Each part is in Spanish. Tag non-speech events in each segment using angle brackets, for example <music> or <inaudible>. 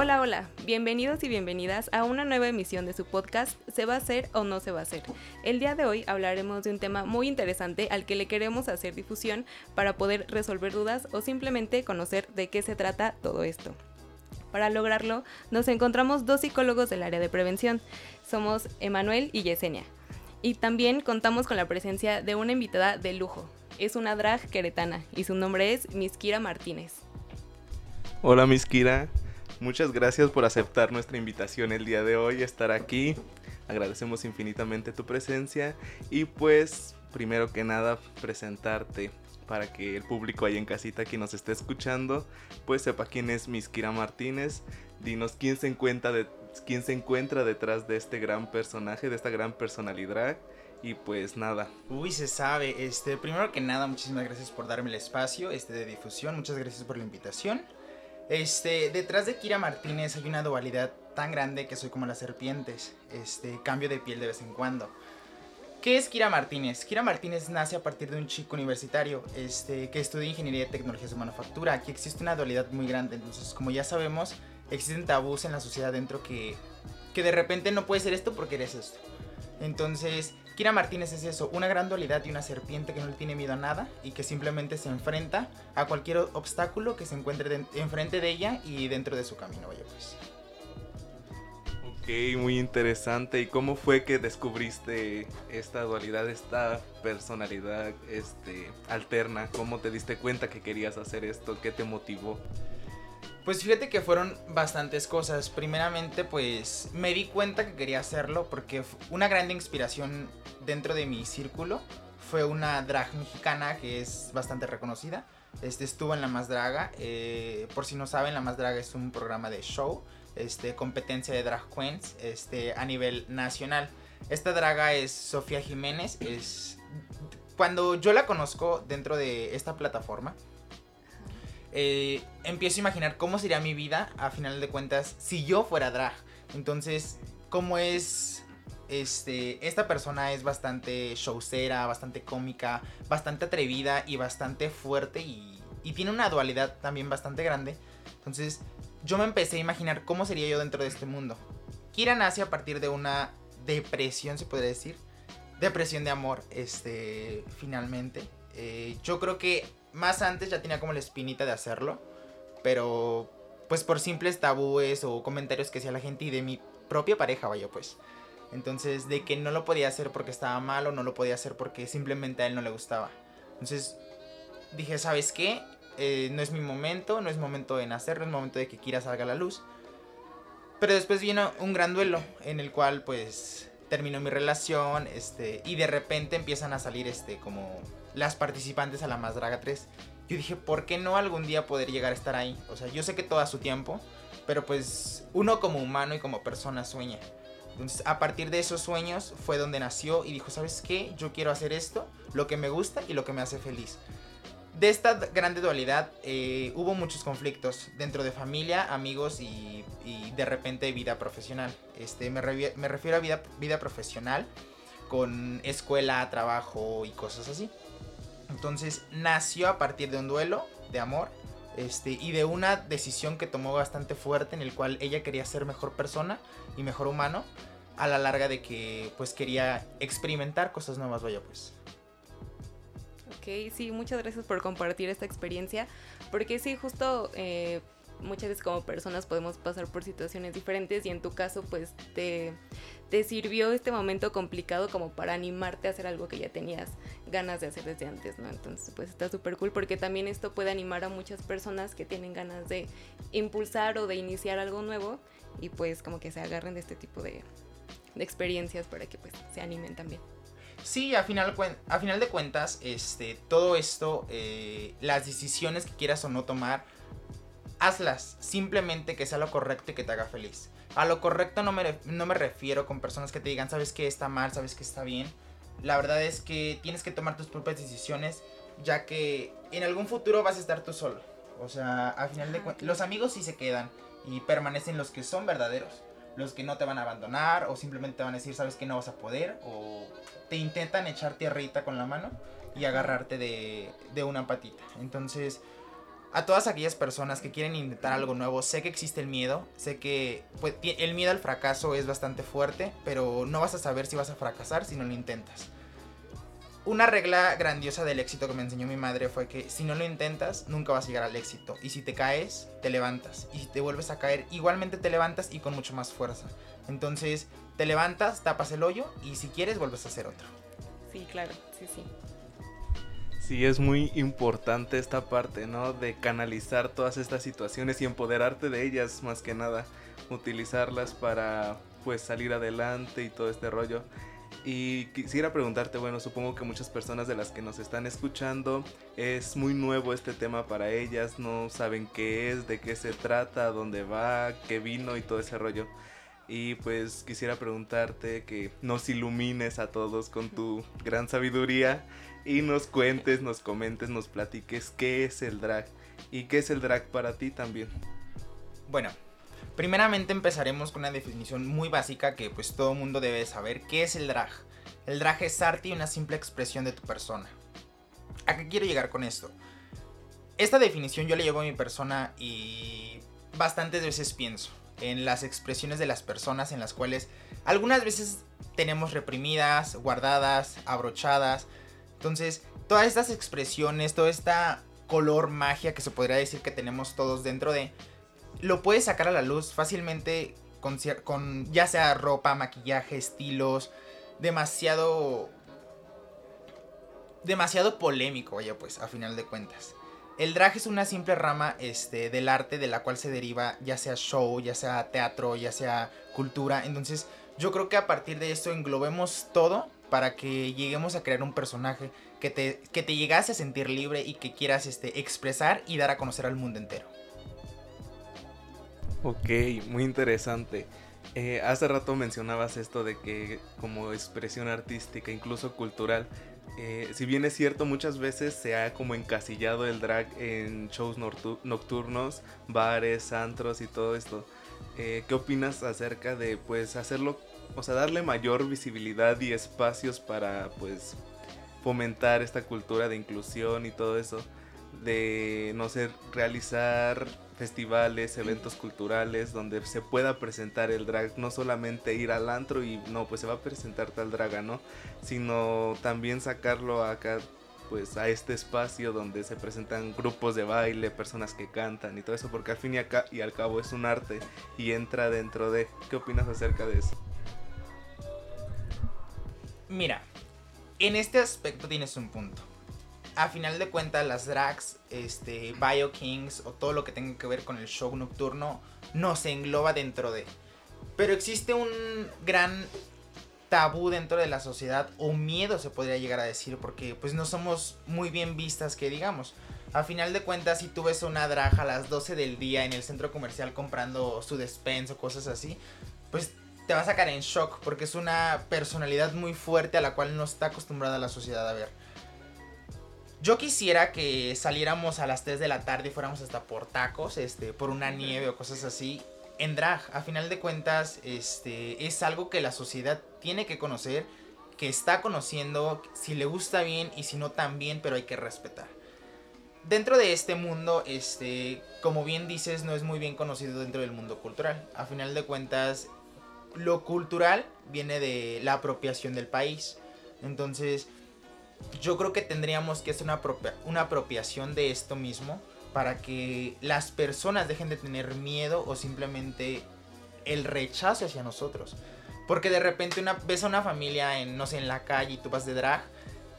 Hola, hola, bienvenidos y bienvenidas a una nueva emisión de su podcast ¿Se va a hacer o no se va a hacer? El día de hoy hablaremos de un tema muy interesante al que le queremos hacer difusión para poder resolver dudas o simplemente conocer de qué se trata todo esto. Para lograrlo, nos encontramos dos psicólogos del área de prevención. Somos Emanuel y Yesenia. Y también contamos con la presencia de una invitada de lujo. Es una drag queretana y su nombre es Miskira Martínez. Hola Miskira, Muchas gracias por aceptar nuestra invitación el día de hoy, estar aquí. Agradecemos infinitamente tu presencia y pues primero que nada presentarte para que el público ahí en casita que nos esté escuchando pues sepa quién es Miskira Martínez. Dinos quién se encuentra de, quién se encuentra detrás de este gran personaje, de esta gran personalidad y pues nada. Uy, se sabe. Este, primero que nada, muchísimas gracias por darme el espacio este de difusión. Muchas gracias por la invitación. Este, detrás de Kira Martínez hay una dualidad tan grande que soy como las serpientes. Este, cambio de piel de vez en cuando. ¿Qué es Kira Martínez? Kira Martínez nace a partir de un chico universitario este, que estudia ingeniería y tecnologías de manufactura. Aquí existe una dualidad muy grande. Entonces, como ya sabemos, existen tabús en la sociedad dentro que, que de repente no puede ser esto porque eres esto. Entonces, Kira Martínez es eso, una gran dualidad y una serpiente que no le tiene miedo a nada y que simplemente se enfrenta a cualquier obstáculo que se encuentre enfrente de ella y dentro de su camino, vaya pues. Ok, muy interesante. ¿Y cómo fue que descubriste esta dualidad, esta personalidad este, alterna? ¿Cómo te diste cuenta que querías hacer esto? ¿Qué te motivó? Pues fíjate que fueron bastantes cosas. Primeramente, pues me di cuenta que quería hacerlo porque una gran inspiración dentro de mi círculo fue una drag mexicana que es bastante reconocida. Este estuvo en La Más Draga. Eh, por si no saben, La Más Draga es un programa de show, este, competencia de drag queens este, a nivel nacional. Esta draga es Sofía Jiménez. Es cuando yo la conozco dentro de esta plataforma, eh, empiezo a imaginar cómo sería mi vida a final de cuentas si yo fuera drag. Entonces, cómo es este, esta persona es bastante showcera, bastante cómica, bastante atrevida y bastante fuerte y, tiene una dualidad también bastante grande. Entonces, yo me empecé a imaginar cómo sería yo dentro de este mundo. Kira nace a partir de una depresión, se podría decir. Depresión de amor, este, finalmente. Eh, yo creo que más antes ya tenía como la espinita de hacerlo, pero pues por simples tabúes o comentarios que hacía la gente y de mi propia pareja, vaya pues. Entonces, de que no lo podía hacer porque estaba mal o no lo podía hacer porque simplemente a él no le gustaba. Entonces, dije, ¿sabes qué? Eh, no es mi momento, no es momento de nacer, no es momento de que Kira salga a la luz. Pero después vino un gran duelo en el cual pues terminó mi relación, este, y de repente empiezan a salir este como las participantes a la Más Draga 3. Yo dije, ¿por qué no algún día poder llegar a estar ahí? O sea, yo sé que todo a su tiempo, pero pues uno como humano y como persona sueña. Entonces, a partir de esos sueños fue donde nació y dijo, ¿sabes qué? Yo quiero hacer esto, lo que me gusta y lo que me hace feliz. De esta grande dualidad eh, hubo muchos conflictos dentro de familia, amigos y, de repente vida profesional. Este, me, me refiero a vida, vida profesional con escuela, trabajo y cosas así. Entonces nació a partir de un duelo de amor este, y de una decisión que tomó bastante fuerte en el cual ella quería ser mejor persona y mejor humano a la larga de que pues quería experimentar cosas nuevas, vaya pues. Sí, muchas gracias por compartir esta experiencia, porque sí, justo eh, muchas veces como personas podemos pasar por situaciones diferentes y en tu caso pues te, te sirvió este momento complicado como para animarte a hacer algo que ya tenías ganas de hacer desde antes, ¿no? Entonces pues está súper cool porque también esto puede animar a muchas personas que tienen ganas de impulsar o de iniciar algo nuevo y pues como que se agarren de este tipo de, de experiencias para que pues se animen también. Sí, a final, a final de cuentas, este, todo esto, eh, las decisiones que quieras o no tomar, hazlas. Simplemente que sea lo correcto y que te haga feliz. A lo correcto no me, no me refiero con personas que te digan, sabes que está mal, sabes que está bien. La verdad es que tienes que tomar tus propias decisiones, ya que en algún futuro vas a estar tú solo. O sea, a final de cuentas, los amigos sí se quedan y permanecen los que son verdaderos. Los que no te van a abandonar o simplemente te van a decir, sabes que no vas a poder o te intentan echar tierrita con la mano y agarrarte de, de una patita. Entonces, a todas aquellas personas que quieren intentar algo nuevo, sé que existe el miedo, sé que pues, el miedo al fracaso es bastante fuerte, pero no vas a saber si vas a fracasar si no lo intentas. Una regla grandiosa del éxito que me enseñó mi madre fue que si no lo intentas, nunca vas a llegar al éxito. Y si te caes, te levantas. Y si te vuelves a caer, igualmente te levantas y con mucho más fuerza. Entonces, te levantas, tapas el hoyo y si quieres, vuelves a hacer otro. Sí, claro, sí, sí. Sí, es muy importante esta parte, ¿no? De canalizar todas estas situaciones y empoderarte de ellas más que nada. Utilizarlas para pues salir adelante y todo este rollo. Y quisiera preguntarte, bueno, supongo que muchas personas de las que nos están escuchando es muy nuevo este tema para ellas, no saben qué es, de qué se trata, dónde va, qué vino y todo ese rollo. Y pues quisiera preguntarte que nos ilumines a todos con tu gran sabiduría y nos cuentes, nos comentes, nos platiques qué es el drag y qué es el drag para ti también. Bueno, primeramente empezaremos con una definición muy básica que pues todo mundo debe saber. ¿Qué es el drag? El drag es arte y una simple expresión de tu persona. ¿A qué quiero llegar con esto? Esta definición yo la llevo a mi persona y bastantes veces pienso en las expresiones de las personas en las cuales algunas veces tenemos reprimidas, guardadas, abrochadas, entonces, todas estas expresiones, toda esta color magia que se podría decir que tenemos todos dentro de, lo puedes sacar a la luz fácilmente con, con ya sea ropa, maquillaje, estilos, demasiado demasiado polémico, vaya pues, a final de cuentas. El drag es una simple rama este, del arte de la cual se deriva ya sea show, ya sea teatro, ya sea cultura. Entonces yo creo que a partir de esto englobemos todo para que lleguemos a crear un personaje que te, que te llegase a sentir libre y que quieras este, expresar y dar a conocer al mundo entero. Ok, muy interesante. Eh, hace rato mencionabas esto de que como expresión artística, incluso cultural, eh, si bien es cierto, muchas veces se ha como encasillado el drag en shows nocturnos, bares, antros y todo esto. Eh, ¿Qué opinas acerca de pues hacerlo o sea, darle mayor visibilidad y espacios para, pues, fomentar esta cultura de inclusión y todo eso, de, no sé, realizar festivales, eventos culturales donde se pueda presentar el drag, no solamente ir al antro y no, pues se va a presentar tal draga, ¿no? Sino también sacarlo acá, pues a este espacio donde se presentan grupos de baile, personas que cantan y todo eso, porque al fin y, acá, y al cabo es un arte y entra dentro de... ¿Qué opinas acerca de eso? Mira, en este aspecto tienes un punto. A final de cuentas, las drags, este, Bio Kings o todo lo que tenga que ver con el show nocturno no se engloba dentro de. Pero existe un gran tabú dentro de la sociedad o miedo se podría llegar a decir porque pues no somos muy bien vistas que digamos. A final de cuentas si tú ves una drag a las 12 del día en el centro comercial comprando su despensa o cosas así, pues te va a sacar en shock porque es una personalidad muy fuerte a la cual no está acostumbrada la sociedad a ver. Yo quisiera que saliéramos a las 3 de la tarde y fuéramos hasta por tacos, este, por una nieve o cosas así, en drag. A final de cuentas, este, es algo que la sociedad tiene que conocer, que está conociendo, si le gusta bien y si no también, pero hay que respetar. Dentro de este mundo, este, como bien dices, no es muy bien conocido dentro del mundo cultural. A final de cuentas, lo cultural viene de la apropiación del país. Entonces, yo creo que tendríamos que hacer una, una apropiación de esto mismo para que las personas dejen de tener miedo o simplemente el rechazo hacia nosotros. Porque de repente una, ves a una familia en, no sé, en la calle y tú vas de drag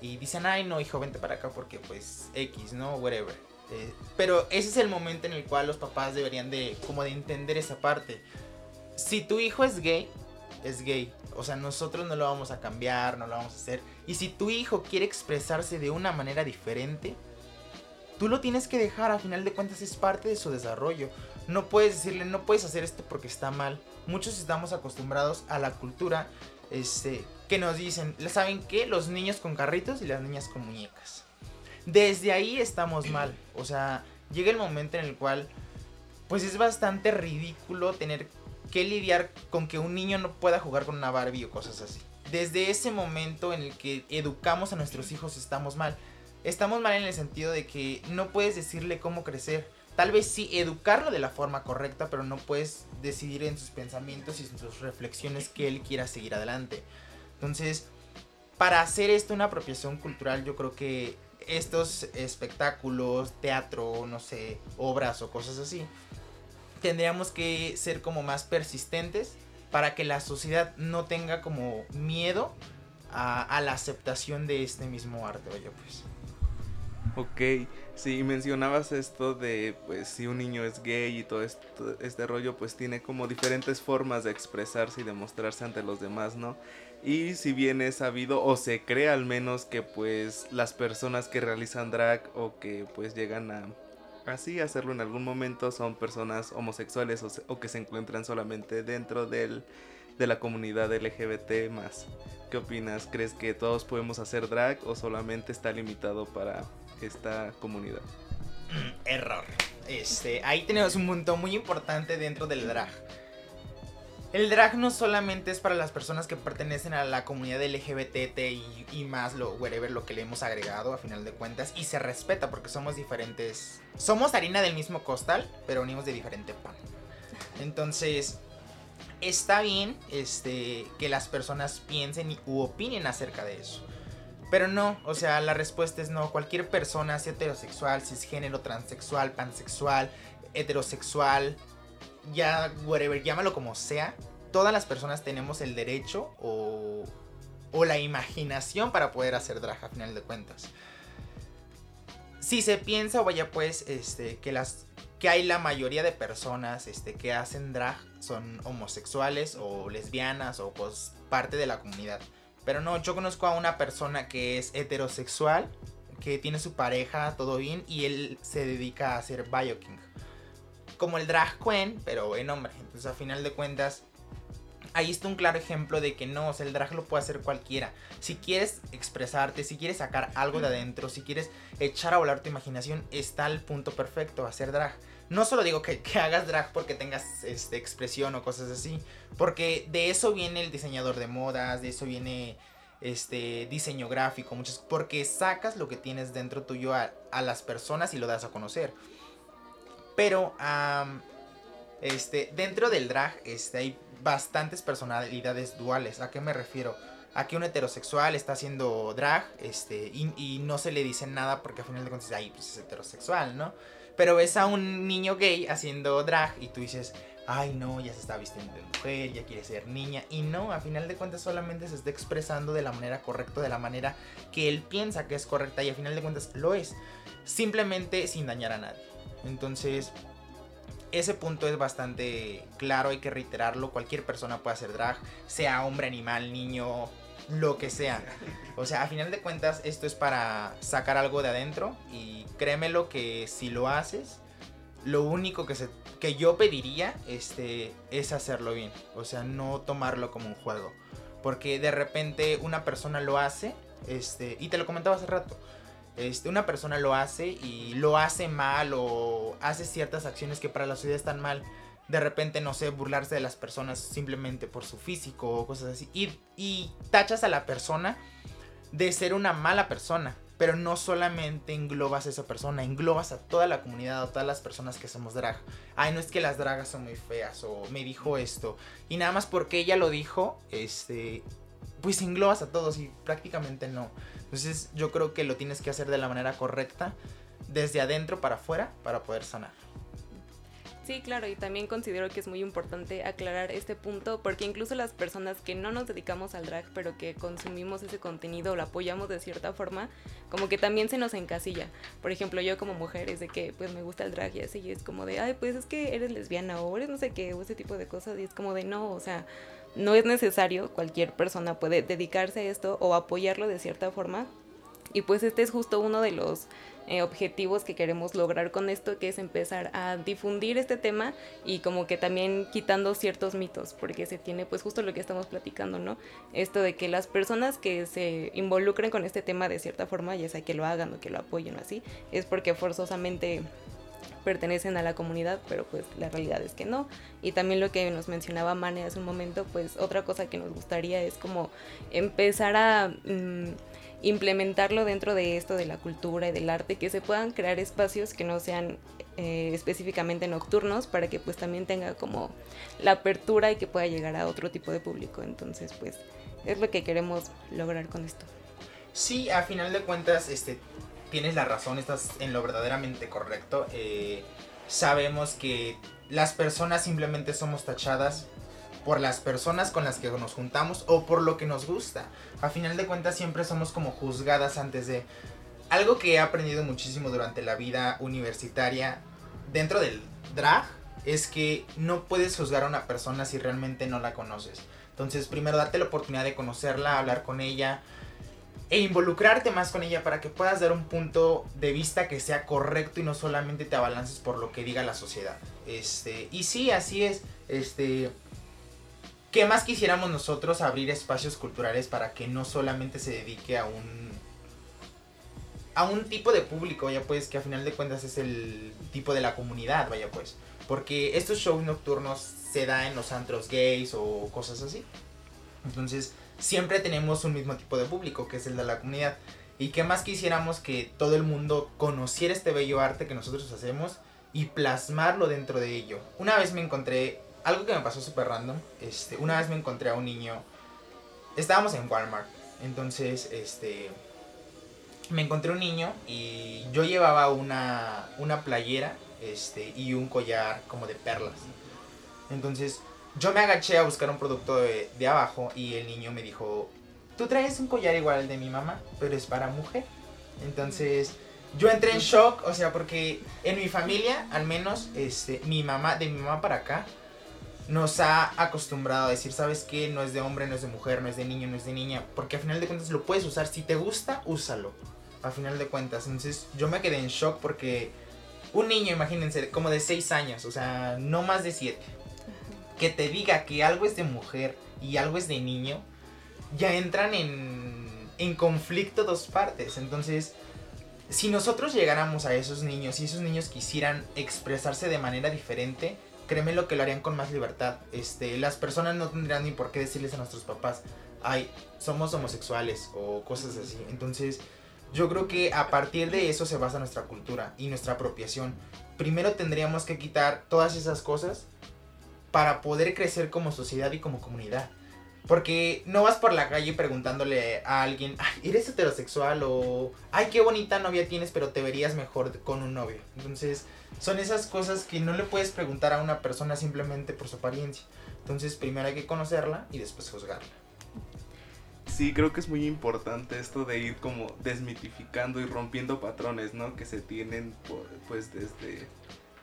y dicen, ay no, hijo, vente para acá porque pues X, ¿no? Whatever. Eh, pero ese es el momento en el cual los papás deberían de, como de entender esa parte si tu hijo es gay, es gay. O sea, nosotros no lo vamos a cambiar, no lo vamos a hacer. Y si tu hijo quiere expresarse de una manera diferente, tú lo tienes que dejar, a final de cuentas es parte de su desarrollo. No puedes decirle, no puedes hacer esto porque está mal. Muchos estamos acostumbrados a la cultura este, que nos dicen, ¿saben qué? Los niños con carritos y las niñas con muñecas. Desde ahí estamos mal. O sea, llega el momento en el cual, pues es bastante ridículo tener que lidiar con que un niño no pueda jugar con una Barbie o cosas así. Desde ese momento en el que educamos a nuestros hijos estamos mal. Estamos mal en el sentido de que no puedes decirle cómo crecer. Tal vez sí educarlo de la forma correcta, pero no puedes decidir en sus pensamientos y en sus reflexiones que él quiera seguir adelante. Entonces, para hacer esto una apropiación cultural, yo creo que estos espectáculos, teatro, no sé, obras o cosas así, tendríamos que ser como más persistentes para que la sociedad no tenga como miedo a, la aceptación de este mismo arte, oye pues. Ok, sí, mencionabas esto de, pues, si un niño es gay y todo este rollo, pues tiene como diferentes formas de expresarse y de mostrarse ante los demás, ¿no? Y si bien es sabido, o se cree al menos, que pues las personas que realizan drag o que pues llegan a así hacerlo en algún momento son personas homosexuales o, que se encuentran solamente dentro del, de la comunidad LGBT más. ¿Qué opinas? ¿Crees que todos podemos hacer drag o solamente está limitado para esta comunidad? <clears throat> Error. Este, ahí tenemos un punto muy importante dentro del drag. El drag no solamente es para las personas que pertenecen a la comunidad LGBT y, y, más, lo, lo que le hemos agregado a final de cuentas. Y se respeta porque somos diferentes. Somos harina del mismo costal, pero unimos de diferente pan. Entonces, está bien este, que las personas piensen u opinen acerca de eso. Pero no, o sea, la respuesta es no. Cualquier persona, sea heterosexual, cisgénero, transexual, pansexual, heterosexual, ya, whatever, llámalo como sea, todas las personas tenemos el derecho o, o la imaginación para poder hacer drag a final de cuentas. Si se piensa vaya pues este, que las que hay la mayoría de personas este, que hacen drag son homosexuales o lesbianas o pues parte de la comunidad. Pero no, yo conozco a una persona que es heterosexual, que tiene su pareja, todo bien, y él se dedica a hacer bioking como el drag queen, pero en hombre. Entonces, a final de cuentas, ahí está un claro ejemplo de que no, o sea, el drag lo puede hacer cualquiera. Si quieres expresarte, si quieres sacar algo de adentro, si quieres echar a volar tu imaginación, está el punto perfecto, hacer drag. No solo digo que, hagas drag porque tengas este, expresión o cosas así, porque de eso viene el diseñador de modas, de eso viene este diseño gráfico, muchas, porque sacas lo que tienes dentro tuyo a, a las personas y lo das a conocer. Pero este, dentro del drag este, hay bastantes personalidades duales. ¿A qué me refiero? A que un heterosexual está haciendo drag este, y, no se le dice nada porque al final de cuentas ahí pues, es heterosexual, ¿no? Pero ves a un niño gay haciendo drag y tú dices, ay no, ya se está vistiendo de mujer, ya quiere ser niña. Y no, a final de cuentas solamente se está expresando de la manera correcta, de la manera que él piensa que es correcta y a final de cuentas lo es. Simplemente sin dañar a nadie. Entonces, ese punto es bastante claro, hay que reiterarlo. Cualquier persona puede hacer drag, sea hombre, animal, niño, lo que sea. O sea, a final de cuentas, esto es para sacar algo de adentro. Y créemelo que si lo haces, lo único que, se, que yo pediría este, es hacerlo bien. O sea, no tomarlo como un juego. Porque de repente una persona lo hace, este, y te lo comentaba hace rato este, una persona lo hace y lo hace mal o hace ciertas acciones que para la sociedad están mal. De repente, no sé, burlarse de las personas simplemente por su físico o cosas así. Y, tachas a la persona de ser una mala persona. Pero no solamente englobas a esa persona, englobas a toda la comunidad, a todas las personas que somos drag. Ay, no es que las dragas son muy feas o me dijo esto. Y nada más porque ella lo dijo, este, pues englobas a todos y prácticamente no. Entonces yo creo que lo tienes que hacer de la manera correcta, desde adentro para afuera, para poder sanar. Sí, claro, y también considero que es muy importante aclarar este punto porque incluso las personas que no nos dedicamos al drag, pero que consumimos ese contenido o lo apoyamos de cierta forma, como que también se nos encasilla. Por ejemplo, yo como mujer es de que pues me gusta el drag y así, y es como de, ay, pues es que eres lesbiana o eres no sé qué, o ese tipo de cosas, y es como de no, o sea, no es necesario, cualquier persona puede dedicarse a esto o apoyarlo de cierta forma. Y pues este es justo uno de los eh, objetivos que queremos lograr con esto, que es empezar a difundir este tema y como que también quitando ciertos mitos, porque se tiene pues justo lo que estamos platicando, ¿no? Esto de que las personas que se involucren con este tema de cierta forma, ya sea que lo hagan o que lo apoyen o así, es porque forzosamente pertenecen a la comunidad, pero pues la realidad es que no. Y también lo que nos mencionaba Mane hace un momento, pues otra cosa que nos gustaría es como empezar a mm, implementarlo dentro de esto de la cultura y del arte, que se puedan crear espacios que no sean eh, específicamente nocturnos para que pues también tenga como la apertura y que pueda llegar a otro tipo de público. Entonces pues es lo que queremos lograr con esto. Sí, a final de cuentas, este, tienes la razón, estás en lo verdaderamente correcto. Eh, sabemos que las personas simplemente somos tachadas por las personas con las que nos juntamos o por lo que nos gusta. A final de cuentas siempre somos como juzgadas antes de... Algo que he aprendido muchísimo durante la vida universitaria dentro del drag es que no puedes juzgar a una persona si realmente no la conoces. Entonces primero date la oportunidad de conocerla, hablar con ella, e involucrarte más con ella para que puedas dar un punto de vista que sea correcto y no solamente te abalances por lo que diga la sociedad. Este, y sí, así es. Este, ¿qué más quisiéramos nosotros abrir espacios culturales para que no solamente se dedique a un a un tipo de público, vaya pues, que a final de cuentas es el tipo de la comunidad, vaya pues, porque estos shows nocturnos se da en los antros gays o cosas así. Entonces, siempre tenemos un mismo tipo de público, que es el de la comunidad. Y qué más quisiéramos que todo el mundo conociera este bello arte que nosotros hacemos y plasmarlo dentro de ello. Una vez me encontré, algo que me pasó súper random, este, una vez me encontré a un niño, estábamos en Walmart, entonces, este, me encontré un niño y yo llevaba una, una playera, este, y un collar como de perlas. Entonces, yo me agaché a buscar un producto de, abajo y el niño me dijo, tú traes un collar igual al de mi mamá, pero es para mujer. Entonces yo entré en shock, o sea, porque en mi familia, al menos, este, mi mamá, de mi mamá para acá, nos ha acostumbrado a decir, ¿sabes qué? No es de hombre, no es de mujer, no es de niño, no es de niña, porque a final de cuentas lo puedes usar, si te gusta, úsalo, a final de cuentas. Entonces yo me quedé en shock porque un niño, imagínense, como de 6 años, o sea, no más de 7 que te diga que algo es de mujer y algo es de niño, ya entran en, en conflicto dos partes. Entonces, si nosotros llegáramos a esos niños y esos niños quisieran expresarse de manera diferente, créeme lo que lo harían con más libertad. Este, las personas no tendrían ni por qué decirles a nuestros papás, ay, somos homosexuales o cosas así. Entonces, yo creo que a partir de eso se basa nuestra cultura y nuestra apropiación. Primero tendríamos que quitar todas esas cosas para poder crecer como sociedad y como comunidad. Porque no vas por la calle preguntándole a alguien, ay, ¿eres heterosexual? O, ay, qué bonita novia tienes, pero te verías mejor con un novio. Entonces, son esas cosas que no le puedes preguntar a una persona simplemente por su apariencia. Entonces, primero hay que conocerla y después juzgarla. Sí, creo que es muy importante esto de ir como desmitificando y rompiendo patrones, ¿no? Que se tienen pues desde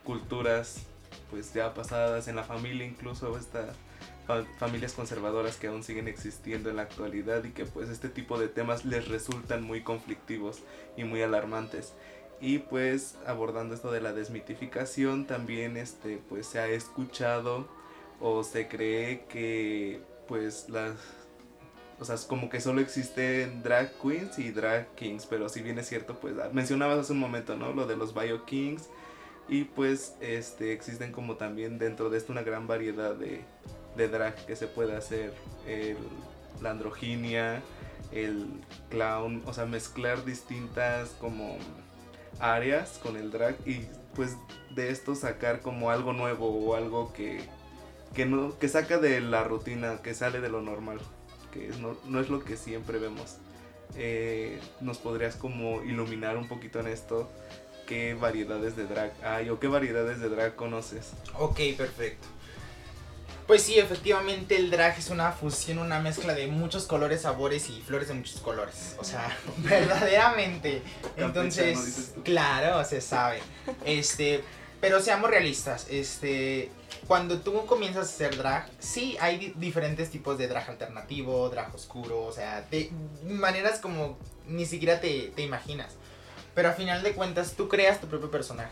culturas pues ya pasadas en la familia incluso estas familias conservadoras que aún siguen existiendo en la actualidad y que pues este tipo de temas les resultan muy conflictivos y muy alarmantes y pues abordando esto de la desmitificación también este pues se ha escuchado o se cree que pues las o sea, como que solo existen drag queens y drag kings, pero si bien es cierto, pues mencionabas hace un momento, ¿no? Lo de los bio kings y pues este, existen como también dentro de esto una gran variedad de, de drag que se puede hacer. El, la androginia, el clown, o sea, mezclar distintas como áreas con el drag y pues de esto sacar como algo nuevo o algo que, que, no, que saca de la rutina, que sale de lo normal, que no, no es lo que siempre vemos. Eh, nos podrías como iluminar un poquito en esto qué variedades de drag hay o qué variedades de drag conoces. Ok, perfecto. Pues sí, efectivamente el drag es una fusión, una mezcla de muchos colores, sabores y flores de muchos colores. O sea, <laughs> verdaderamente. Entonces, claro, se sabe. Este, Pero seamos realistas, este, cuando tú comienzas a hacer drag, sí hay diferentes tipos de drag alternativo, drag oscuro, o sea, de maneras como ni siquiera te, te imaginas. Pero a final de cuentas tú creas tu propio personaje.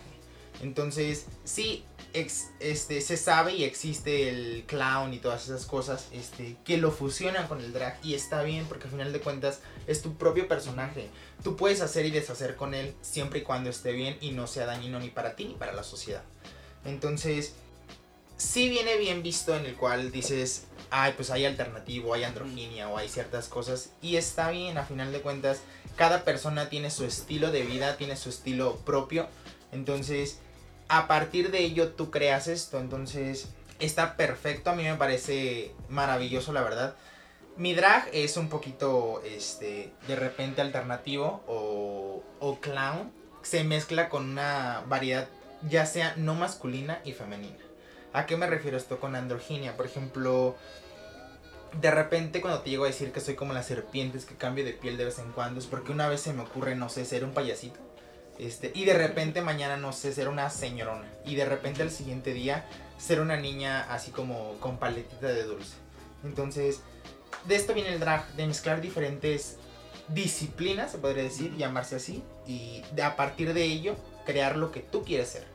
Entonces, sí, este, se sabe y existe el clown y todas esas cosas este, que lo fusionan con el drag y está bien porque al final de cuentas es tu propio personaje. Tú puedes hacer y deshacer con él siempre y cuando esté bien y no sea dañino ni para ti ni para la sociedad. Entonces, sí viene bien visto en el cual dices, ay, pues hay alternativo, hay androginia o hay ciertas cosas y está bien, a final de cuentas, cada persona tiene su estilo de vida, tiene su estilo propio. Entonces, a partir de ello tú creas esto. Entonces, está perfecto. A mí me parece maravilloso, la verdad. Mi drag es un poquito, este, de repente alternativo o, o clown. Se mezcla con una variedad, ya sea no masculina y femenina. ¿A qué me refiero esto con androginia? Por ejemplo, de repente cuando te llego a decir que soy como las serpientes que cambio de piel de vez en cuando es porque una vez se me ocurre, no sé, ser un payasito. Este, y de repente mañana, no sé, ser una señorona. Y de repente al siguiente día ser una niña así como con paletita de dulce. Entonces, de esto viene el drag, de mezclar diferentes disciplinas, se podría decir, llamarse así. Y a partir de ello, crear lo que tú quieres ser.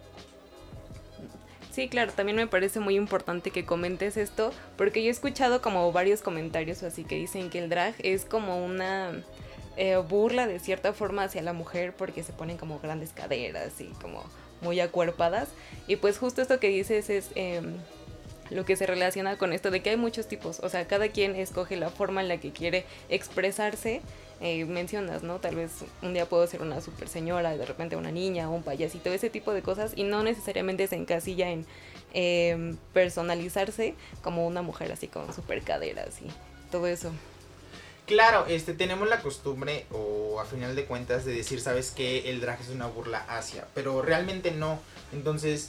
Sí, claro, también me parece muy importante que comentes esto, porque yo he escuchado como varios comentarios así que dicen que el drag es como una eh, burla de cierta forma hacia la mujer porque se ponen como grandes caderas y como muy acuerpadas. Y pues justo esto que dices es em, lo que se relaciona con esto de que hay muchos tipos, o sea, cada quien escoge la forma en la que quiere expresarse. Eh, mencionas, ¿no? Tal vez un día puedo ser una super señora, de repente una niña, un payasito, ese tipo de cosas, y no necesariamente se encasilla en em, personalizarse como una mujer así con super caderas y todo eso. Claro, este, tenemos la costumbre, o a final de cuentas, de decir, ¿sabes que El drag es una burla hacia, pero realmente no. Entonces,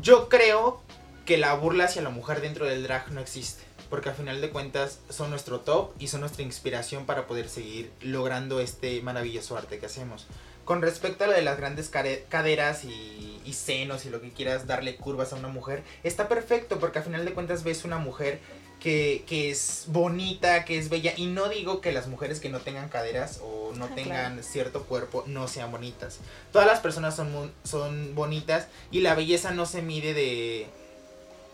yo creo que la burla hacia la mujer dentro del drag no existe. Porque a final de cuentas son nuestro top y son nuestra inspiración para poder seguir logrando este maravilloso arte que hacemos. Con respecto a lo de las grandes caderas y, y senos y lo que quieras darle curvas a una mujer, está perfecto porque a final de cuentas ves una mujer que, es bonita, que es bella. Y no digo que las mujeres que no tengan caderas o no ah, tengan cierto cuerpo no sean bonitas. Todas las personas son, son bonitas y la belleza no se mide de,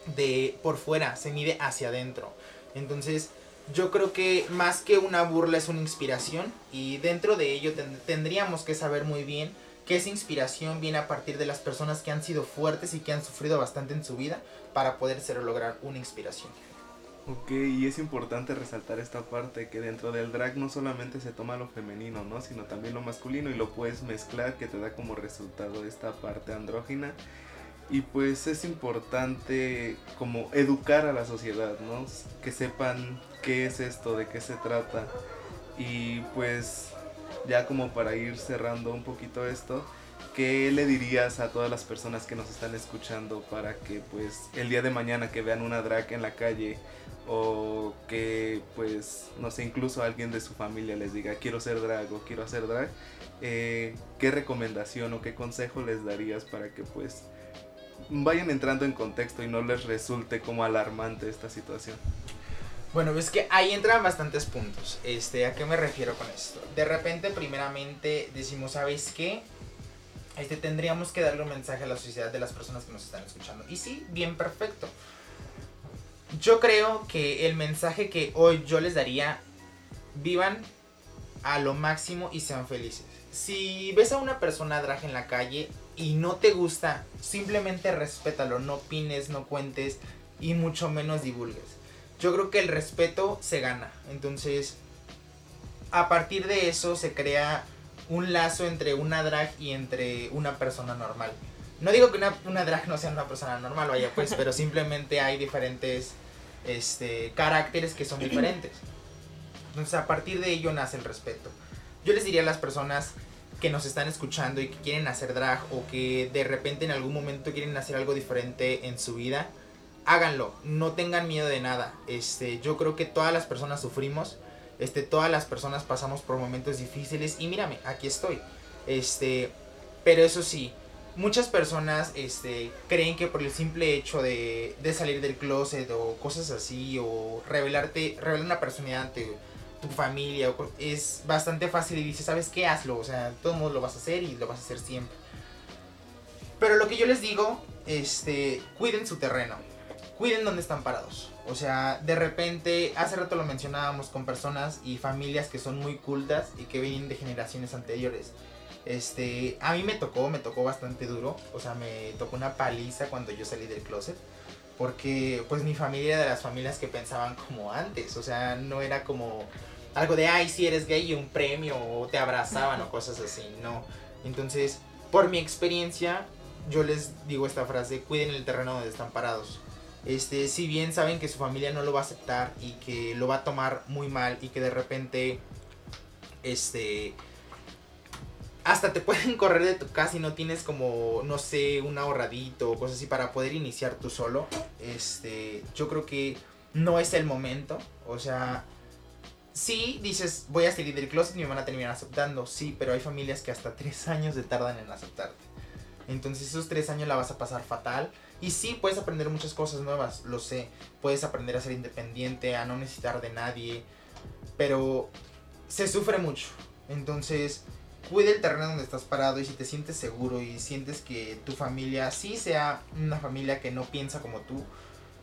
de por fuera, se mide hacia adentro. Entonces, yo creo que más que una burla es una inspiración y dentro de ello tendríamos que saber muy bien que esa inspiración viene a partir de las personas que han sido fuertes y que han sufrido bastante en su vida para poder ser lograr una inspiración. Ok, y es importante resaltar esta parte que dentro del drag no solamente se toma lo femenino, ¿no? Sino también lo masculino y lo puedes mezclar que te da como resultado esta parte andrógina. Y pues es importante como educar a la sociedad, ¿no? Que sepan qué es esto, de qué se trata. Y pues ya como para ir cerrando un poquito esto, ¿qué le dirías a todas las personas que nos están escuchando para que pues el día de mañana que vean una drag en la calle o que pues no sé incluso alguien de su familia les diga quiero ser drag o quiero hacer drag eh, qué recomendación o qué consejo les darías para que pues vayan entrando en contexto y no les resulte como alarmante esta situación bueno, es que ahí entran bastantes puntos. Este, ¿a qué me refiero con esto? De repente, primeramente, decimos, ¿sabes qué? Este, tendríamos que darle un mensaje a la sociedad de las personas que nos están escuchando. Y sí, bien perfecto. Yo creo que el mensaje que hoy yo les daría, vivan a lo máximo y sean felices. Si ves a una persona drag en la calle y no te gusta, simplemente respétalo, no opines, no cuentes y mucho menos divulgues. Yo creo que el respeto se gana. Entonces, a partir de eso se crea un lazo entre una drag y entre una persona normal. No digo que una, una drag no sea una persona normal, vaya pues, pero simplemente hay diferentes este, caracteres que son diferentes. Entonces a partir de ello nace el respeto. Yo les diría a las personas que nos están escuchando y que quieren hacer drag o que de repente en algún momento quieren hacer algo diferente en su vida, háganlo, no tengan miedo de nada. Este, yo creo que todas las personas sufrimos, este, todas las personas pasamos por momentos difíciles y mírame, aquí estoy. Este, pero eso sí, muchas personas este, creen que por el simple hecho de, de, salir del closet o cosas así, o revelarte, revelar una personalidad ante tu familia, es bastante fácil y dices, ¿sabes qué? Hazlo, o sea, todo el mundo lo vas a hacer y lo vas a hacer siempre. Pero lo que yo les digo, este, cuiden su terreno, cuiden donde están parados. O sea, de repente, hace rato lo mencionábamos con personas y familias que son muy cultas y que vienen de generaciones anteriores. Este, a mí me tocó, me tocó bastante duro. O sea, me tocó una paliza cuando yo salí del closet. Porque, pues, mi familia era de las familias que pensaban como antes. O sea, no era como algo de, ay, si eres gay y un premio, o te abrazaban o <laughs> cosas así. No. Entonces, por mi experiencia, yo les digo esta frase: cuiden el terreno donde están parados. Este, si bien saben que su familia no lo va a aceptar y que lo va a tomar muy mal y que de repente, este, hasta te pueden correr de tu casa y no tienes como, no sé, un ahorradito o cosas así para poder iniciar tú solo. Este, yo creo que no es el momento. O sea, sí dices, voy a salir del closet y me van a terminar aceptando. Sí, pero hay familias que hasta tres años te tardan en aceptarte. Entonces esos tres años la vas a pasar fatal. Y sí, puedes aprender muchas cosas nuevas, lo sé. Puedes aprender a ser independiente, a no necesitar de nadie. Pero se sufre mucho. Entonces, cuide el terreno donde estás parado y si te sientes seguro y sientes que tu familia sí sea una familia que no piensa como tú,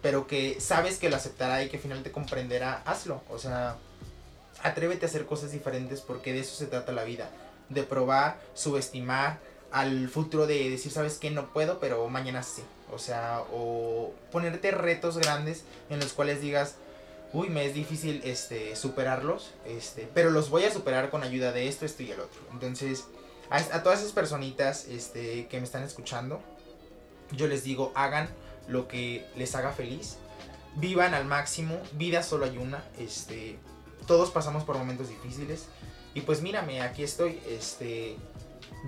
pero que sabes que lo aceptará y que finalmente comprenderá, hazlo. O sea, atrévete a hacer cosas diferentes porque de eso se trata la vida. De probar, subestimar al futuro de decir, sabes que no puedo, pero mañana sí. O sea, o ponerte retos grandes en los cuales digas, uy, me es difícil este, superarlos, este, pero los voy a superar con ayuda de esto, esto y el otro. Entonces, a, todas esas personitas este, que me están escuchando, yo les digo, hagan lo que les haga feliz, vivan al máximo, vida solo hay una, este, todos pasamos por momentos difíciles, y pues mírame, aquí estoy, este,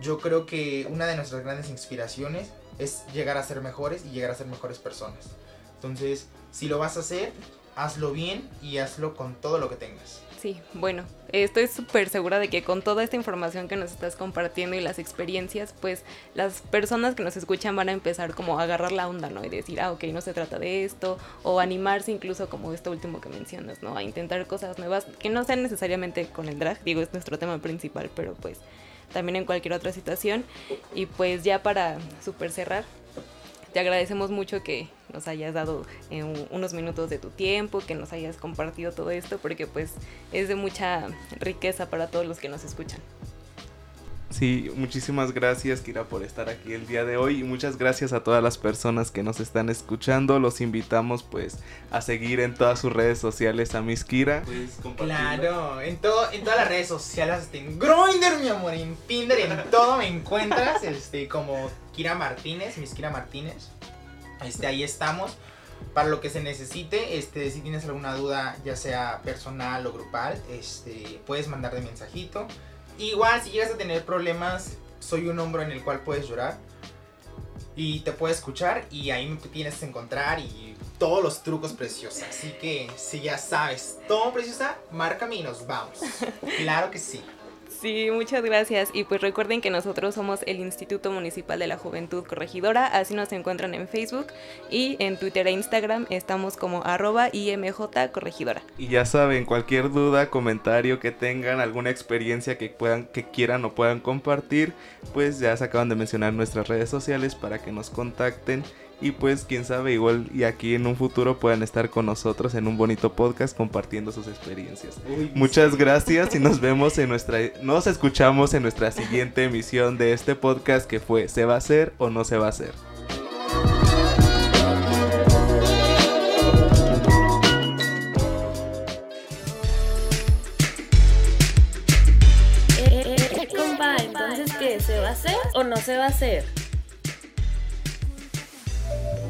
yo creo que una de nuestras grandes inspiraciones es llegar a ser mejores y llegar a ser mejores personas. Entonces, si lo vas a hacer, hazlo bien y hazlo con todo lo que tengas. Sí, bueno, estoy súper segura de que con toda esta información que nos estás compartiendo y las experiencias, pues las personas que nos escuchan van a empezar como a agarrar la onda, ¿no? Y decir, ah, ok, no se trata de esto, o animarse incluso como esto último que mencionas, ¿no? A intentar cosas nuevas que no sean necesariamente con el drag, digo, es nuestro tema principal, pero pues también en cualquier otra situación. Y pues ya para super cerrar, te agradecemos mucho que nos hayas dado eh, unos minutos de tu tiempo, que nos hayas compartido todo esto, porque pues es de mucha riqueza para todos los que nos escuchan. Sí, muchísimas gracias Kira por estar aquí el día de hoy y muchas gracias a todas las personas que nos están escuchando. Los invitamos pues a seguir en todas sus redes sociales a Miss Kira. Claro, en todo, en todas las redes sociales, este, en Grindr, mi amor, en Tinder, en todo me encuentras, <laughs> este, como Kira Martínez, Miss Kira Martínez. Este, ahí estamos. Para lo que se necesite, este, si tienes alguna duda, ya sea personal o grupal, este, puedes mandarle mensajito. Igual, si llegas a tener problemas, soy un hombro en el cual puedes llorar. Y te puedo escuchar y ahí me tienes que encontrar y todos los trucos preciosos. Así que si ya sabes todo preciosa, márcame y nos vamos. <laughs> Claro que sí. Sí, muchas gracias. Y pues recuerden que nosotros somos el Instituto Municipal de la Juventud Corregidora, así nos encuentran en Facebook y en Twitter e Instagram estamos como arroba IMJ Corregidora. Y ya saben, cualquier duda, comentario que tengan, alguna experiencia que puedan, que quieran o puedan compartir, pues ya se acaban de mencionar nuestras redes sociales para que nos contacten y pues quién sabe, igual y aquí en un futuro puedan estar con nosotros en un bonito podcast compartiendo sus experiencias. Muchas gracias y nos <laughs> vemos en nuestra nos escuchamos en nuestra siguiente emisión de este podcast que fue ¿se va a hacer o no se va a hacer? Eh, eh, eh, compa, entonces ¿qué? ¿Se va a hacer o no se va a hacer?